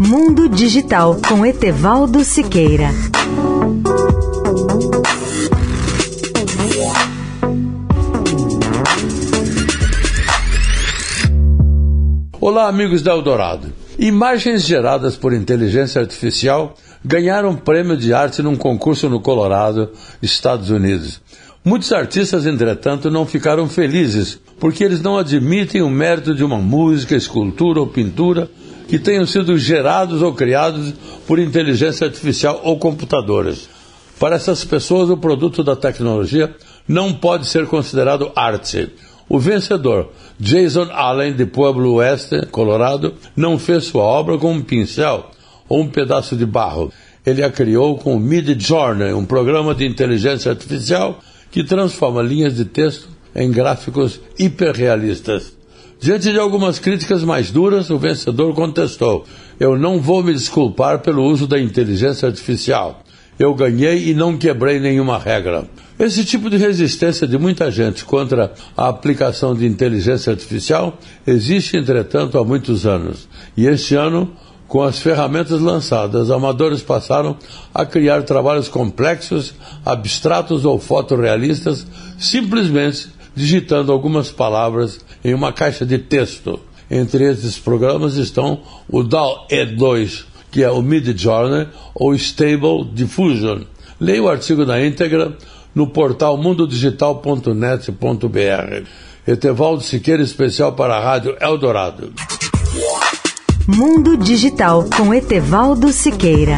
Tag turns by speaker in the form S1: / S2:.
S1: Mundo Digital com Etevaldo Siqueira.
S2: Olá, amigos da Eldorado. Imagens geradas por inteligência artificial ganharam prêmio de arte num concurso no Colorado, Estados Unidos. Muitos artistas, entretanto, não ficaram felizes porque eles não admitem o mérito de uma música, escultura ou pintura que tenham sido gerados ou criados por inteligência artificial ou computadoras. Para essas pessoas, o produto da tecnologia não pode ser considerado arte. O vencedor, Jason Allen, de Pueblo Oeste, Colorado, não fez sua obra com um pincel ou um pedaço de barro. Ele a criou com o Mid Journey, um programa de inteligência artificial que transforma linhas de texto em gráficos hiperrealistas. Diante de algumas críticas mais duras, o vencedor contestou: Eu não vou me desculpar pelo uso da inteligência artificial. Eu ganhei e não quebrei nenhuma regra. Esse tipo de resistência de muita gente contra a aplicação de inteligência artificial existe, entretanto, há muitos anos. E este ano, com as ferramentas lançadas, amadores passaram a criar trabalhos complexos, abstratos ou fotorrealistas, simplesmente digitando algumas palavras em uma caixa de texto. Entre esses programas estão o DAL-E2, que é o Mid-Journey ou Stable Diffusion. Leia o artigo na íntegra no portal mundodigital.net.br. Etevaldo Siqueira, especial para a Rádio Eldorado.
S1: Mundo Digital com Etevaldo Siqueira.